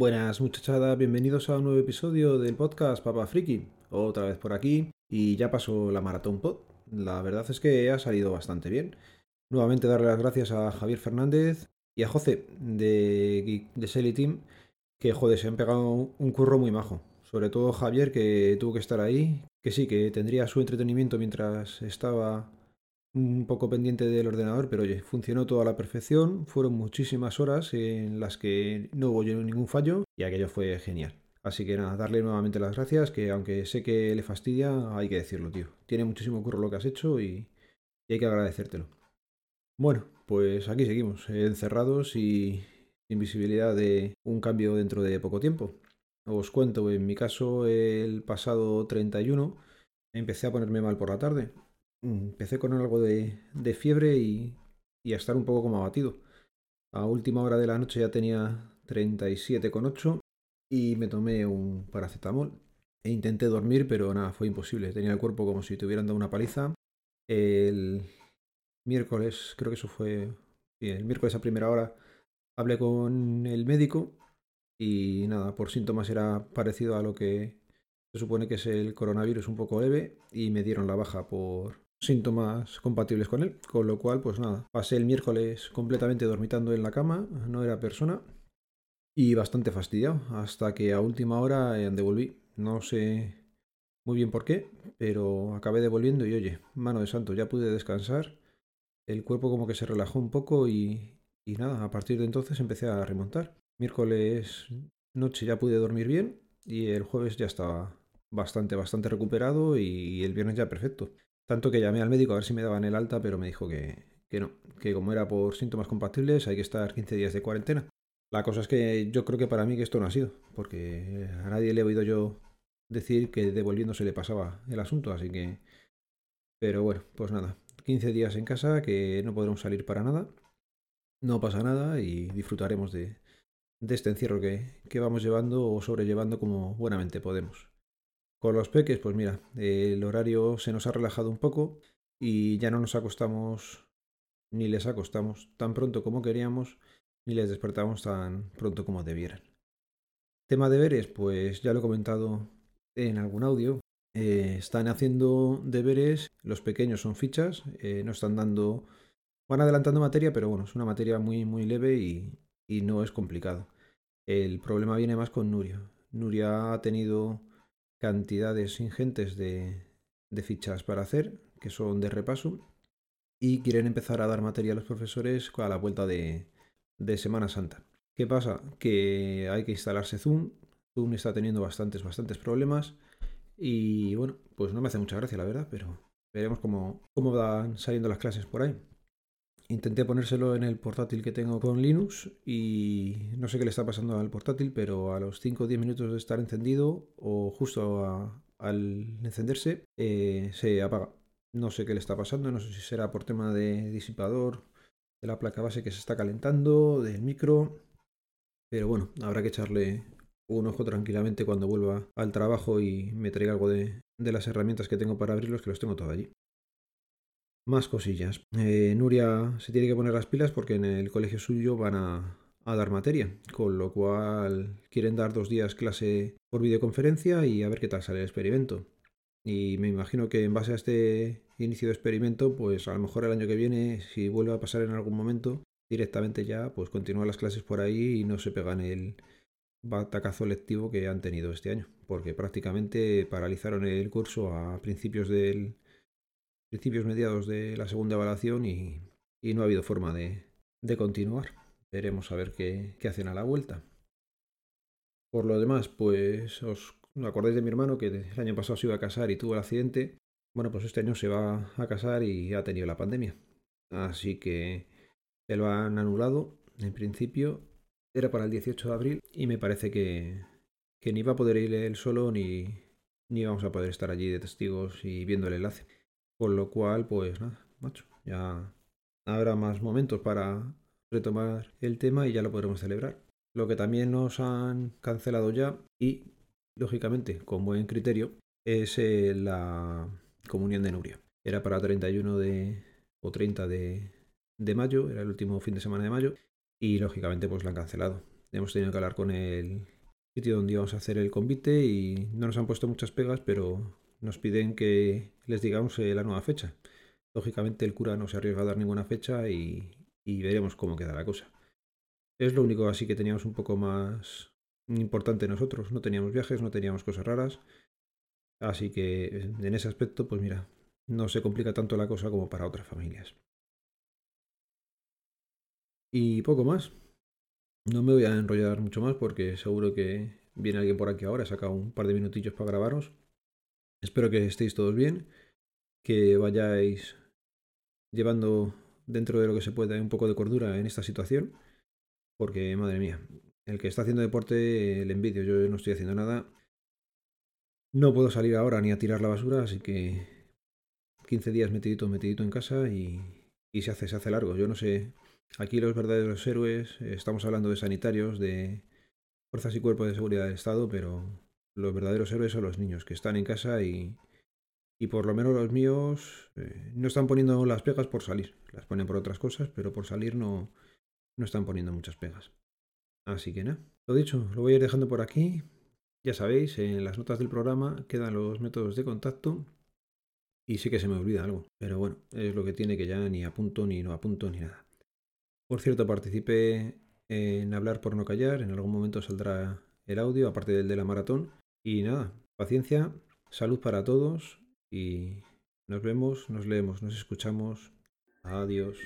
Buenas muchachadas, bienvenidos a un nuevo episodio del podcast Papa Friki. Otra vez por aquí y ya pasó la maratón pod. La verdad es que ha salido bastante bien. Nuevamente darle las gracias a Javier Fernández y a José de, de Selly Team, que joder, se han pegado un curro muy majo. Sobre todo Javier, que tuvo que estar ahí, que sí, que tendría su entretenimiento mientras estaba un poco pendiente del ordenador, pero oye, funcionó todo a la perfección. Fueron muchísimas horas en las que no hubo ningún fallo y aquello fue genial. Así que nada, darle nuevamente las gracias, que aunque sé que le fastidia, hay que decirlo, tío. Tiene muchísimo curro lo que has hecho y, y hay que agradecértelo. Bueno, pues aquí seguimos, encerrados y sin visibilidad de un cambio dentro de poco tiempo. Os cuento, en mi caso, el pasado 31 empecé a ponerme mal por la tarde. Empecé con algo de, fiebre y, a estar un poco como abatido. A última hora de la noche ya tenía 37,8 y me tomé un paracetamol. E intenté dormir, pero nada, fue imposible. Tenía el cuerpo como si te hubieran dado una paliza. El miércoles, creo que eso fue. el miércoles a primera hora hablé con el médico y nada, por síntomas era parecido a lo que se supone que es el coronavirus un poco leve y me dieron la baja por síntomas compatibles con él, con lo cual pues nada, pasé el miércoles completamente dormitando en la cama, no era persona y bastante fastidiado hasta que a última hora eh, devolví, no sé muy bien por qué, pero acabé devolviendo y oye, mano de santo, ya pude descansar, el cuerpo como que se relajó un poco y, y nada, a partir de entonces empecé a remontar. Miércoles noche ya pude dormir bien y el jueves ya estaba bastante, bastante recuperado y el viernes ya perfecto. Tanto que llamé al médico a ver si me daban el alta, pero me dijo que, que no, que como era por síntomas compatibles hay que estar 15 días de cuarentena. La cosa es que yo creo que para mí que esto no ha sido, porque a nadie le he oído yo decir que devolviéndose le pasaba el asunto, así que... Pero bueno, pues nada, 15 días en casa que no podremos salir para nada, no pasa nada y disfrutaremos de, de este encierro que, que vamos llevando o sobrellevando como buenamente podemos. Con los peques, pues mira, el horario se nos ha relajado un poco y ya no nos acostamos ni les acostamos tan pronto como queríamos ni les despertamos tan pronto como debieran. Tema deberes, pues ya lo he comentado en algún audio. Eh, están haciendo deberes, los pequeños son fichas, eh, no están dando, van adelantando materia, pero bueno, es una materia muy, muy leve y, y no es complicado. El problema viene más con Nuria. Nuria ha tenido cantidades ingentes de, fichas para hacer, que son de repaso, y quieren empezar a dar materia a los profesores a la vuelta de, de Semana Santa. ¿Qué pasa? Que hay que instalarse Zoom. Zoom está teniendo bastantes, bastantes problemas. Y bueno, pues no me hace mucha gracia, la verdad, pero veremos cómo, cómo van saliendo las clases por ahí. Intenté ponérselo en el portátil que tengo con Linux y no sé qué le está pasando al portátil, pero a los 5 o 10 minutos de estar encendido o justo al encenderse eh, se apaga. No sé qué le está pasando, no sé si será por tema de disipador de la placa base que se está calentando, del micro, pero bueno, habrá que echarle un ojo tranquilamente cuando vuelva al trabajo y me traiga algo de, de las herramientas que tengo para abrirlos, que los tengo todo allí. Más cosillas. Eh, Nuria se tiene que poner las pilas porque en el colegio suyo van a, dar materia, con lo cual quieren dar dos días clase por videoconferencia y a ver qué tal sale el experimento. Y me imagino que en base a este inicio de experimento, pues a lo mejor el año que viene, si vuelve a pasar en algún momento, directamente ya, pues continúan las clases por ahí y no se pegan el batacazo lectivo que han tenido este año, porque prácticamente paralizaron el curso a principios del principios mediados de la segunda evaluación y, no ha habido forma de, continuar. Veremos a ver qué, hacen a la vuelta. Por lo demás, pues os acordáis de mi hermano que el año pasado se iba a casar y tuvo el accidente. Bueno, pues este año se va a casar y ha tenido la pandemia. Así que se lo han anulado en principio. Era para el 18 de abril y me parece que, que ni va a poder ir él solo ni, ni vamos a poder estar allí de testigos y viendo el enlace. Con lo cual, pues nada, macho, ya habrá más momentos para retomar el tema y ya lo podremos celebrar. Lo que también nos han cancelado ya y, lógicamente, con buen criterio, es eh, la comunión de Nuria. Era para 31 de, o 30 de, de mayo, era el último fin de semana de mayo, y lógicamente pues la han cancelado. hemos tenido que hablar con el sitio donde íbamos a hacer el convite y no nos han puesto muchas pegas, pero nos piden que les digamos eh, la nueva fecha. Lógicamente el cura no se arriesga a dar ninguna fecha y, y veremos cómo queda la cosa. Es lo único así que teníamos un poco más importante nosotros. No teníamos viajes, no teníamos cosas raras. Así que en ese aspecto, pues mira, no se complica tanto la cosa como para otras familias. Y poco más. No me voy a enrollar mucho más porque seguro que viene alguien por aquí ahora, saca un par de minutillos para grabaros. Espero que estéis todos bien, que vayáis llevando dentro de lo que se pueda un poco de cordura en esta situación, porque madre mía, el que está haciendo deporte le envidio, yo no estoy haciendo nada. No puedo salir ahora ni a tirar la basura, así que 15 días metidito, metidito en casa y, y se hace, se hace largo. Yo no sé, aquí los verdaderos héroes, estamos hablando de sanitarios, de fuerzas y cuerpos de seguridad del Estado, pero los verdaderos héroes son los niños que están en casa y, y por lo menos los míos eh, no están poniendo las pegas por salir. Las ponen por otras cosas, pero por salir no, no están poniendo muchas pegas. Así que nada, lo dicho, lo voy a ir dejando por aquí. Ya sabéis, en las notas del programa quedan los métodos de contacto. Y sí que se me olvida algo. Pero bueno, es lo que tiene que ya ni apunto, ni no apunto, ni nada. Por cierto, participé en Hablar por no callar. En algún momento saldrá el audio, aparte del de la maratón. Y nada, paciencia, salud para todos. Y nos vemos, nos leemos, nos escuchamos. Adiós.